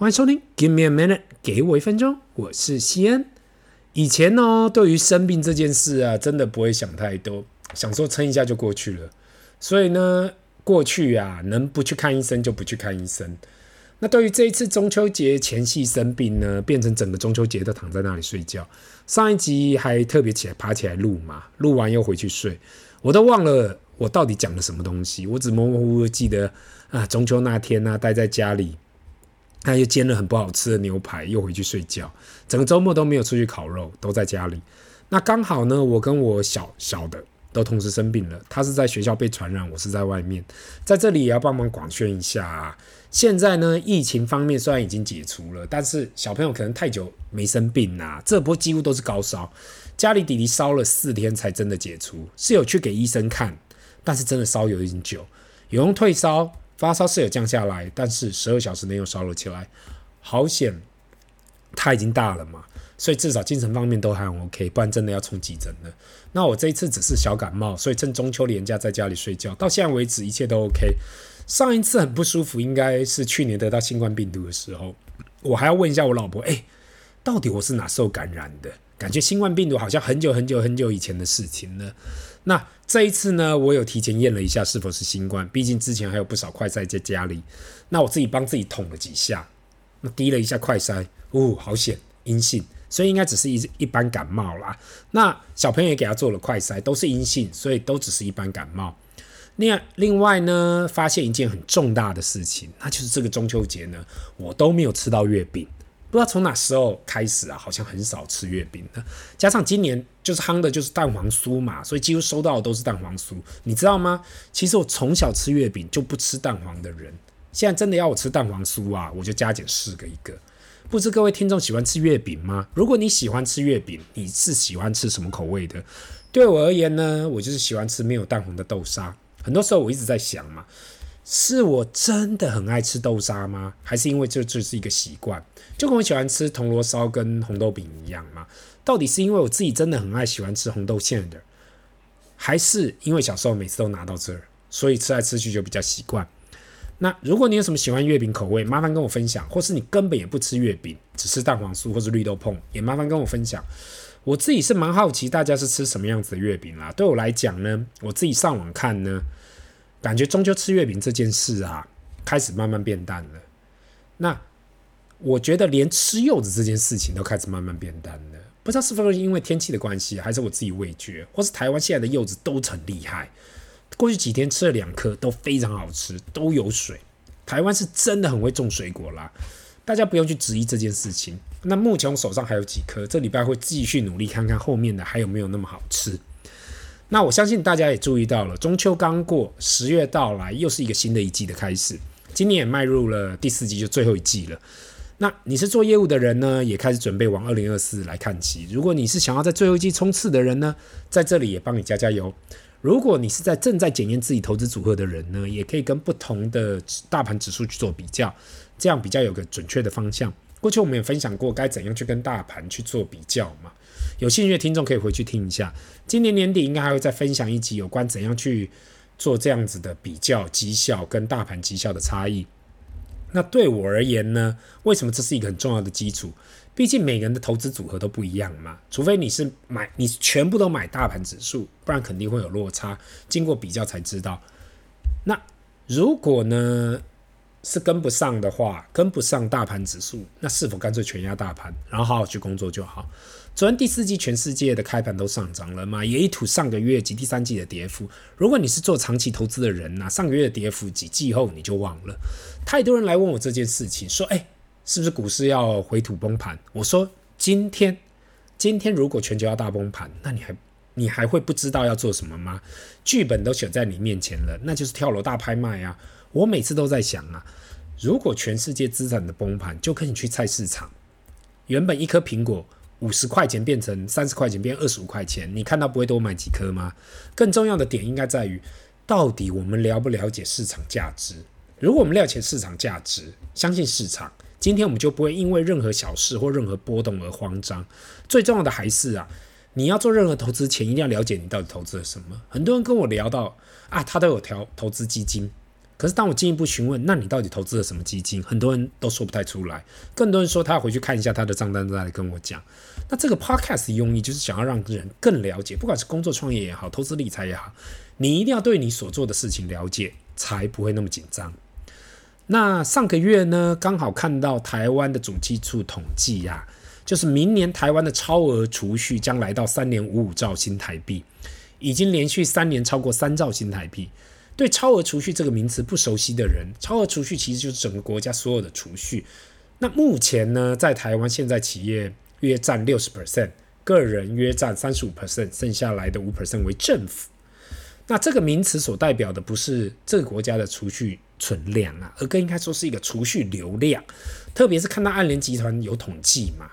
欢迎收听，Give me a minute，给我一分钟，我是西恩。以前呢，对于生病这件事啊，真的不会想太多，想说撑一下就过去了。所以呢，过去啊，能不去看医生就不去看医生。那对于这一次中秋节前夕生病呢，变成整个中秋节都躺在那里睡觉。上一集还特别起来爬起来录嘛，录完又回去睡，我都忘了我到底讲了什么东西，我只模模糊糊记得啊，中秋那天呢、啊，待在家里。他又煎了很不好吃的牛排，又回去睡觉。整个周末都没有出去烤肉，都在家里。那刚好呢，我跟我小小的都同时生病了。他是在学校被传染，我是在外面。在这里也要帮忙广宣一下啊。现在呢，疫情方面虽然已经解除了，但是小朋友可能太久没生病啊，这波几乎都是高烧。家里弟弟烧了四天才真的解除，是有去给医生看，但是真的烧有点久，有用退烧。发烧是有降下来，但是十二小时内又烧了起来，好险，他已经大了嘛，所以至少精神方面都还 OK，不然真的要冲急诊了。那我这一次只是小感冒，所以趁中秋连假在家里睡觉，到现在为止一切都 OK。上一次很不舒服，应该是去年得到新冠病毒的时候，我还要问一下我老婆，哎，到底我是哪时候感染的？感觉新冠病毒好像很久很久很久以前的事情了。那这一次呢，我有提前验了一下是否是新冠，毕竟之前还有不少快筛在家里。那我自己帮自己捅了几下，那滴了一下快筛，哦，好险，阴性，所以应该只是一一般感冒啦。那小朋友也给他做了快筛，都是阴性，所以都只是一般感冒。那另外呢，发现一件很重大的事情，那就是这个中秋节呢，我都没有吃到月饼。不知道从哪时候开始啊，好像很少吃月饼了。加上今年就是夯的，就是蛋黄酥嘛，所以几乎收到的都是蛋黄酥。你知道吗？其实我从小吃月饼就不吃蛋黄的人，现在真的要我吃蛋黄酥啊，我就加减四个一个。不知各位听众喜欢吃月饼吗？如果你喜欢吃月饼，你是喜欢吃什么口味的？对我而言呢，我就是喜欢吃没有蛋黄的豆沙。很多时候我一直在想嘛。是我真的很爱吃豆沙吗？还是因为这就是一个习惯，就跟我喜欢吃铜锣烧跟红豆饼一样吗？到底是因为我自己真的很爱喜欢吃红豆馅的，还是因为小时候每次都拿到这儿，所以吃来吃去就比较习惯？那如果你有什么喜欢月饼口味，麻烦跟我分享；或是你根本也不吃月饼，只吃蛋黄酥或是绿豆椪，也麻烦跟我分享。我自己是蛮好奇大家是吃什么样子的月饼啦。对我来讲呢，我自己上网看呢。感觉中秋吃月饼这件事啊，开始慢慢变淡了。那我觉得连吃柚子这件事情都开始慢慢变淡了。不知道是不是因为天气的关系，还是我自己味觉，或是台湾现在的柚子都很厉害。过去几天吃了两颗，都非常好吃，都有水。台湾是真的很会种水果啦，大家不用去质疑这件事情。那目前我手上还有几颗，这礼拜会继续努力看看后面的还有没有那么好吃。那我相信大家也注意到了，中秋刚过，十月到来，又是一个新的一季的开始。今年也迈入了第四季，就最后一季了。那你是做业务的人呢，也开始准备往二零二四来看齐。如果你是想要在最后一季冲刺的人呢，在这里也帮你加加油。如果你是在正在检验自己投资组合的人呢，也可以跟不同的大盘指数去做比较，这样比较有个准确的方向。过去我们也分享过该怎样去跟大盘去做比较嘛。有兴趣的听众可以回去听一下。今年年底应该还会再分享一集有关怎样去做这样子的比较绩效跟大盘绩效的差异。那对我而言呢，为什么这是一个很重要的基础？毕竟每个人的投资组合都不一样嘛。除非你是买你全部都买大盘指数，不然肯定会有落差。经过比较才知道。那如果呢是跟不上的话，跟不上大盘指数，那是否干脆全压大盘，然后好好去工作就好？昨天第四季全世界的开盘都上涨了嘛，也一吐上个月及第三季的跌幅。如果你是做长期投资的人呐、上个月的跌幅几季后你就忘了。太多人来问我这件事情，说：“哎，是不是股市要回吐崩盘？”我说：“今天，今天如果全球要大崩盘，那你还你还会不知道要做什么吗？剧本都写在你面前了，那就是跳楼大拍卖啊！我每次都在想啊，如果全世界资产的崩盘，就可以去菜市场，原本一颗苹果。”五十块钱变成三十块钱，变二十五块钱，你看到不会多买几颗吗？更重要的点应该在于，到底我们了不了解市场价值？如果我们了解市场价值，相信市场，今天我们就不会因为任何小事或任何波动而慌张。最重要的还是啊，你要做任何投资前，一定要了解你到底投资了什么。很多人跟我聊到啊，他都有调投资基金，可是当我进一步询问，那你到底投资了什么基金？很多人都说不太出来，更多人说他要回去看一下他的账单再来跟我讲。那这个 podcast 的用意就是想要让人更了解，不管是工作创业也好，投资理财也好，你一定要对你所做的事情了解，才不会那么紧张。那上个月呢，刚好看到台湾的主计处统计呀、啊，就是明年台湾的超额储蓄将来到三点五五兆新台币，已经连续三年超过三兆新台币。对超额储蓄这个名词不熟悉的人，超额储蓄其实就是整个国家所有的储蓄。那目前呢，在台湾现在企业约占六十 percent，个人约占三十五 percent，剩下来的五 percent 为政府。那这个名词所代表的不是这个国家的储蓄存量啊，而更应该说是一个储蓄流量。特别是看到安联集团有统计嘛，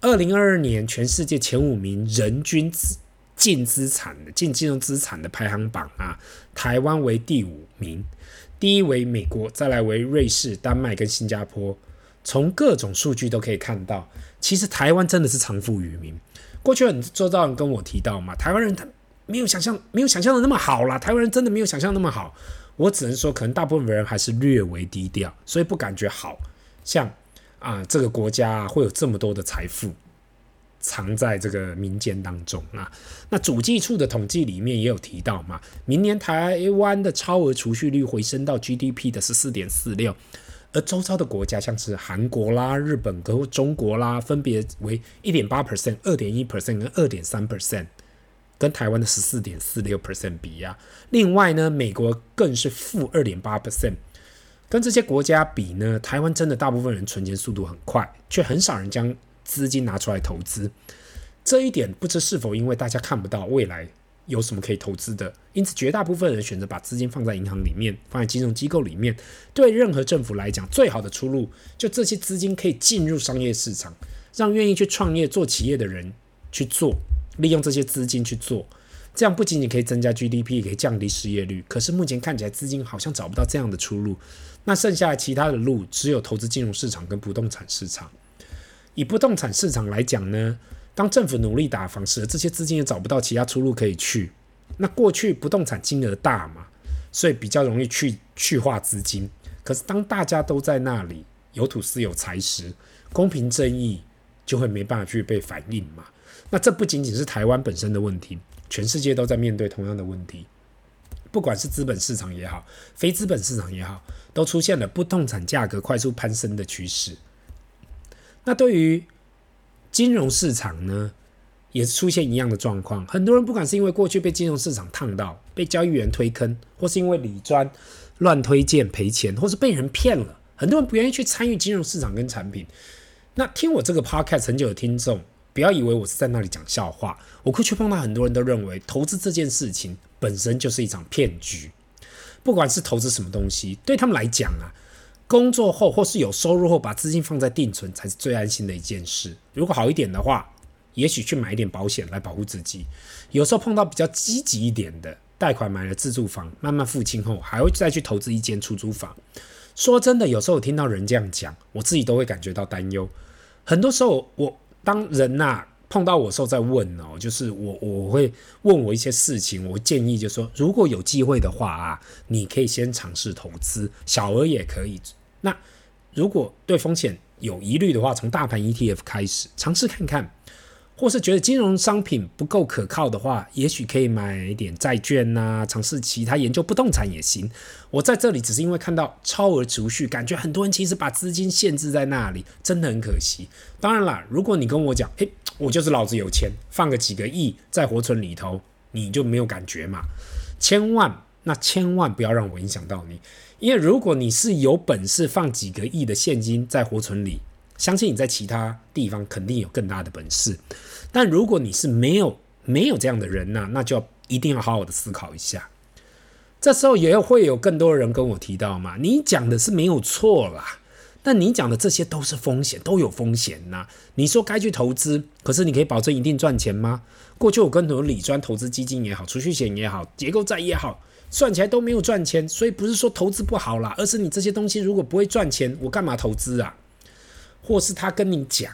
二零二二年全世界前五名人均净资产的净金融资产的排行榜啊，台湾为第五名，第一为美国，再来为瑞士、丹麦跟新加坡。从各种数据都可以看到，其实台湾真的是长富于民。过去很周遭人跟我提到嘛，台湾人他没有想象，没有想象的那么好啦。台湾人真的没有想象那么好。我只能说，可能大部分人还是略微低调，所以不感觉好像啊、这个国家会有这么多的财富藏在这个民间当中啊。那主计处的统计里面也有提到嘛，明年台湾的超额储蓄率回升到 GDP 的十四点四六。而周遭的国家，像是韩国啦、日本跟中国啦，分别为一点八 percent、二点一 percent 跟二点三 percent，跟台湾的十四点四六 percent 比呀、啊。另外呢，美国更是负二点八 percent。跟这些国家比呢，台湾真的大部分人存钱速度很快，却很少人将资金拿出来投资。这一点不知是否因为大家看不到未来。有什么可以投资的？因此，绝大部分人选择把资金放在银行里面，放在金融机构里面。对任何政府来讲，最好的出路就这些资金可以进入商业市场，让愿意去创业做企业的人去做，利用这些资金去做。这样不仅仅可以增加 GDP，也可以降低失业率。可是目前看起来，资金好像找不到这样的出路。那剩下其他的路，只有投资金融市场跟不动产市场。以不动产市场来讲呢？当政府努力打房时，这些资金也找不到其他出路可以去。那过去不动产金额大嘛，所以比较容易去去化资金。可是当大家都在那里有土司有财时，公平正义就会没办法去被反映嘛。那这不仅仅是台湾本身的问题，全世界都在面对同样的问题。不管是资本市场也好，非资本市场也好，都出现了不动产价格快速攀升的趋势。那对于金融市场呢，也是出现一样的状况。很多人不管是因为过去被金融市场烫到，被交易员推坑，或是因为理专乱推荐赔钱，或是被人骗了，很多人不愿意去参与金融市场跟产品。那听我这个 podcast 很久的听众，不要以为我是在那里讲笑话。我过去碰到很多人都认为，投资这件事情本身就是一场骗局。不管是投资什么东西，对他们来讲啊。工作后或是有收入后，把资金放在定存才是最安心的一件事。如果好一点的话，也许去买一点保险来保护自己。有时候碰到比较积极一点的，贷款买了自住房，慢慢付清后，还会再去投资一间出租房。说真的，有时候我听到人这样讲，我自己都会感觉到担忧。很多时候，我当人呐、碰到我时候再问哦，就是我我会问我一些事情，我建议就是说，如果有机会的话啊，你可以先尝试投资，小额也可以。那如果对风险有疑虑的话，从大盘 ETF 开始尝试看看。或是觉得金融商品不够可靠的话，也许可以买一点债券呐、尝试其他研究不动产也行。我在这里只是因为看到超额储蓄，感觉很多人其实把资金限制在那里，真的很可惜。当然啦，如果你跟我讲，嘿，我就是老子有钱，放个几个亿在活存里头，你就没有感觉嘛。千万，那千万不要让我影响到你，因为如果你是有本事放几个亿的现金在活存里。相信你在其他地方肯定有更大的本事，但如果你是没有没有这样的人呢、那就一定要好好的思考一下。这时候也会有更多人跟我提到嘛，你讲的是没有错啦，但你讲的这些都是风险，都有风险呐。你说该去投资，可是你可以保证一定赚钱吗？过去我跟很多理专投资基金也好，储蓄险也好，结构债也好，算起来都没有赚钱。所以不是说投资不好啦，而是你这些东西如果不会赚钱，我干嘛投资啊？或是他跟你讲，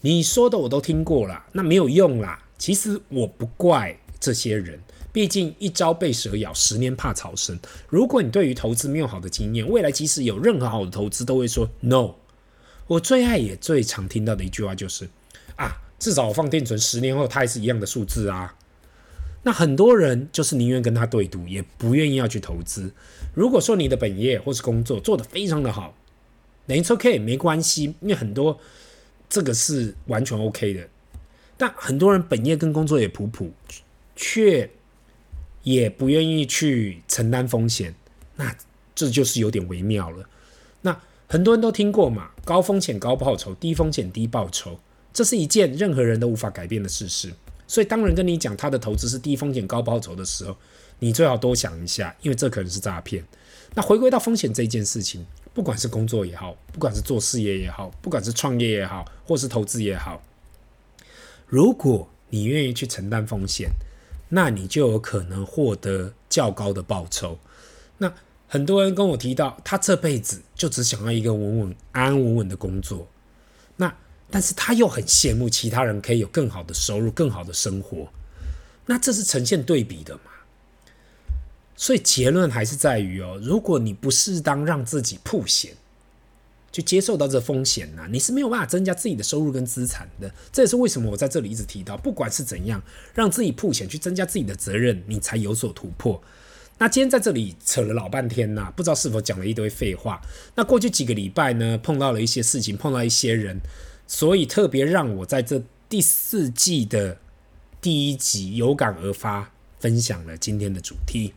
你说的我都听过了，那没有用啦。其实我不怪这些人，毕竟一朝被蛇咬，十年怕草绳。如果你对于投资没有好的经验，未来即使有任何好的投资，都会说 no。我最爱也最常听到的一句话就是啊，至少我放定存十年后，它还是一样的数字啊。那很多人就是宁愿跟他对赌，也不愿意要去投资。如果说你的本业或是工作做得非常的好，那也 OK 没关系，因为很多这个是完全 OK 的。但很多人本业跟工作也普普，却也不愿意去承担风险，那这就是有点微妙了。那很多人都听过嘛，高风险高报酬，低风险低报酬，这是一件任何人都无法改变的事实。所以，当人跟你讲他的投资是低风险高报酬的时候，你最好多想一下，因为这可能是诈骗。那回归到风险这件事情，不管是工作也好，不管是做事业也好，不管是创业也好，或是投资也好，如果你愿意去承担风险，那你就有可能获得较高的报酬。那很多人跟我提到，他这辈子就只想要一个稳稳、安安稳稳的工作。那但是他又很羡慕其他人可以有更好的收入、更好的生活，那这是呈现对比的嘛？所以结论还是在于哦，如果你不适当让自己曝险，就接受到这风险呢，你是没有办法增加自己的收入跟资产的。这也是为什么我在这里一直提到，不管是怎样让自己曝险去增加自己的责任，你才有所突破。那今天在这里扯了老半天呐，不知道是否讲了一堆废话。那过去几个礼拜呢，碰到了一些事情，碰到一些人。所以特别让我在这第四季的第一集有感而发，分享了今天的主题。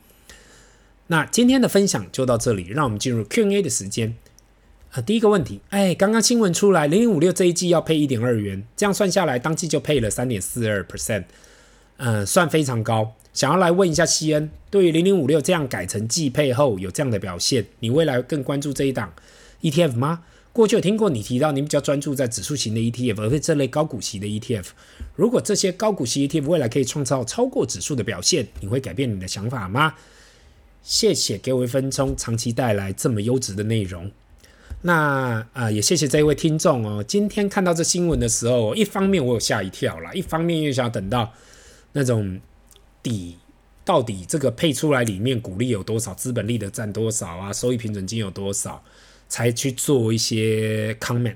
那今天的分享就到这里，让我们进入 Q&A 的时间。啊，第一个问题，哎，刚刚新闻出来，零零五六这一季要配一点二元，这样算下来，当季就配了三点四二 percent，嗯，算非常高。想要来问一下西恩，对于零零五六这样改成季配后有这样的表现，你未来更关注这一档 ETF 吗？过去有听过你提到，你比较专注在指数型的 ETF，而非这类高股息的 ETF。如果这些高股息 ETF 未来可以创造超过指数的表现，你会改变你的想法吗？谢谢给我一分钟，长期带来这么优质的内容。那啊、也谢谢这位听众哦。今天看到这新闻的时候，一方面我有吓一跳啦，一方面又想等到那种底到底这个配出来里面股利有多少，资本利得占多少啊，收益平准金有多少。才去做一些 comment。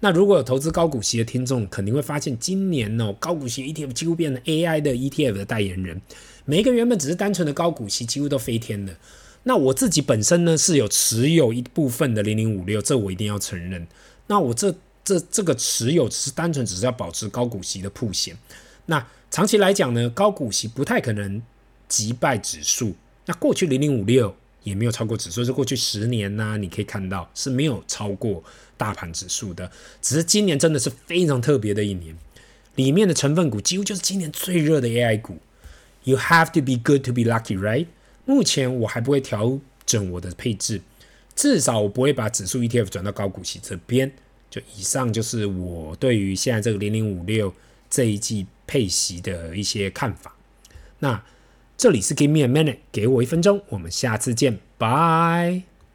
那如果有投资高股息的听众，肯定会发现今年哦，高股息 ETF 几乎变成 AI 的 ETF 的代言人。每一个原本只是单纯的高股息，几乎都飞天了。那我自己本身呢，是有持有一部分的零零五六，这我一定要承认。那我这这这个持有只是单纯只是要保持高股息的曝险。那长期来讲呢，高股息不太可能击败指数。那过去零零五六。也没有超过指数，是过去十年呢、你可以看到是没有超过大盘指数的。只是今年真的是非常特别的一年，里面的成分股几乎就是今年最热的 AI 股。You have to be good to be lucky, right？目前我还不会调整我的配置，至少我不会把指数 ETF 转到高股息这边。就以上就是我对于现在这个零零五六这一季配息的一些看法。那。这里是 Give me a minute，给我一分钟，我们下次见，拜。